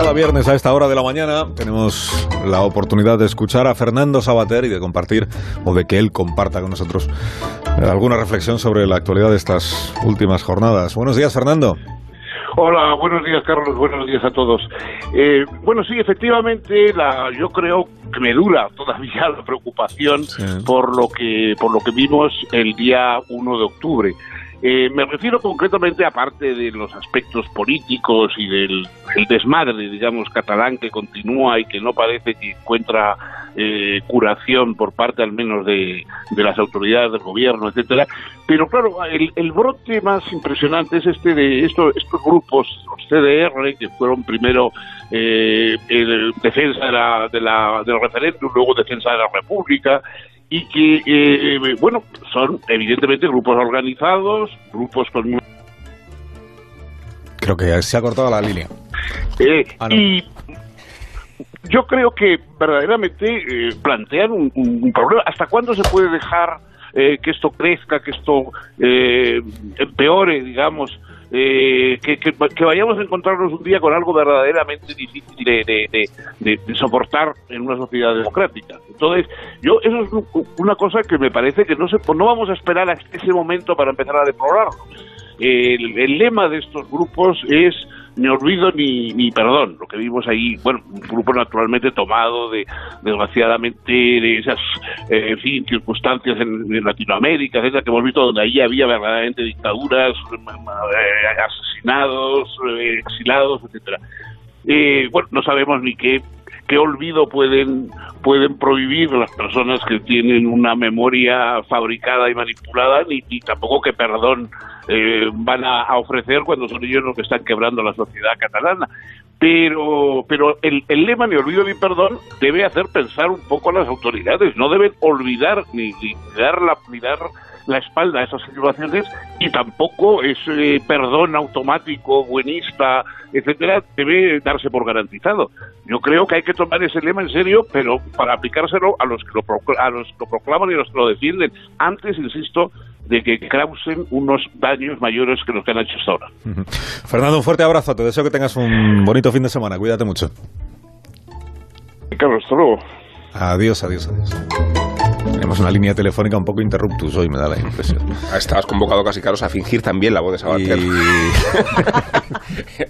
cada viernes a esta hora de la mañana tenemos la oportunidad de escuchar a Fernando Sabater y de compartir, o de que él comparta con nosotros, eh, alguna reflexión sobre la actualidad de estas últimas jornadas. Buenos días, Fernando. Hola, buenos días Carlos, buenos días a todos. Eh, bueno, sí, efectivamente, la, yo creo que me dura todavía la preocupación por lo que por lo que vimos el día 1 de octubre. Eh, me refiero concretamente, aparte de los aspectos políticos y del desmadre, digamos, catalán que continúa y que no parece que encuentra eh, curación por parte al menos de, las autoridades del gobierno, etcétera. Pero claro, el, brote más impresionante es este de estos, estos grupos, los CDR, que fueron primero eh, defensa de la, de la, del referéndum, luego defensa de la República, y que, eh, bueno, son evidentemente grupos organizados, grupos con... Creo que se ha cortado la línea. Eh, ah, y yo creo que verdaderamente eh, plantean un, problema. ¿Hasta cuándo se puede dejar que esto crezca, que esto empeore, digamos? Eh, que, que, vayamos a encontrarnos un día con algo verdaderamente difícil de, de, soportar en una sociedad democrática. Entonces, yo eso es una cosa que me parece que no se, no vamos a esperar a ese momento para empezar a deplorarlo. el lema de estos grupos es ni olvido ni, ni perdón. Lo que vimos ahí, bueno, un grupo naturalmente tomado de, desgraciadamente, de esas, eh, circunstancias en, Latinoamérica, etcétera, que hemos visto donde ahí había verdaderamente dictaduras, eh, asesinados, eh, exilados, etcétera. bueno, no sabemos ni qué qué olvido pueden pueden prohibir las personas que tienen una memoria fabricada y manipulada ni, ni tampoco qué perdón eh, van a, ofrecer cuando son ellos los que están quebrando la sociedad catalana. Pero, pero el, lema ni olvido ni perdón debe hacer pensar un poco a las autoridades. No deben olvidar ni, dar la, espalda a esas situaciones y tampoco ese perdón automático, buenista, etcétera, debe darse por garantizado. Yo creo que hay que tomar ese lema en serio, pero para aplicárselo a los que lo, a los que lo proclaman y a los que lo defienden. Antes, insisto, de que causen unos daños mayores que los que han hecho hasta ahora. Fernando, un fuerte abrazo. Te deseo que tengas un bonito fin de semana. Cuídate mucho. Carlos, hasta luego. Adiós, adiós, adiós. Tenemos una línea telefónica un poco interruptus hoy, me da la impresión. Estabas convocado casi, Carlos, a fingir también la voz de Sabater.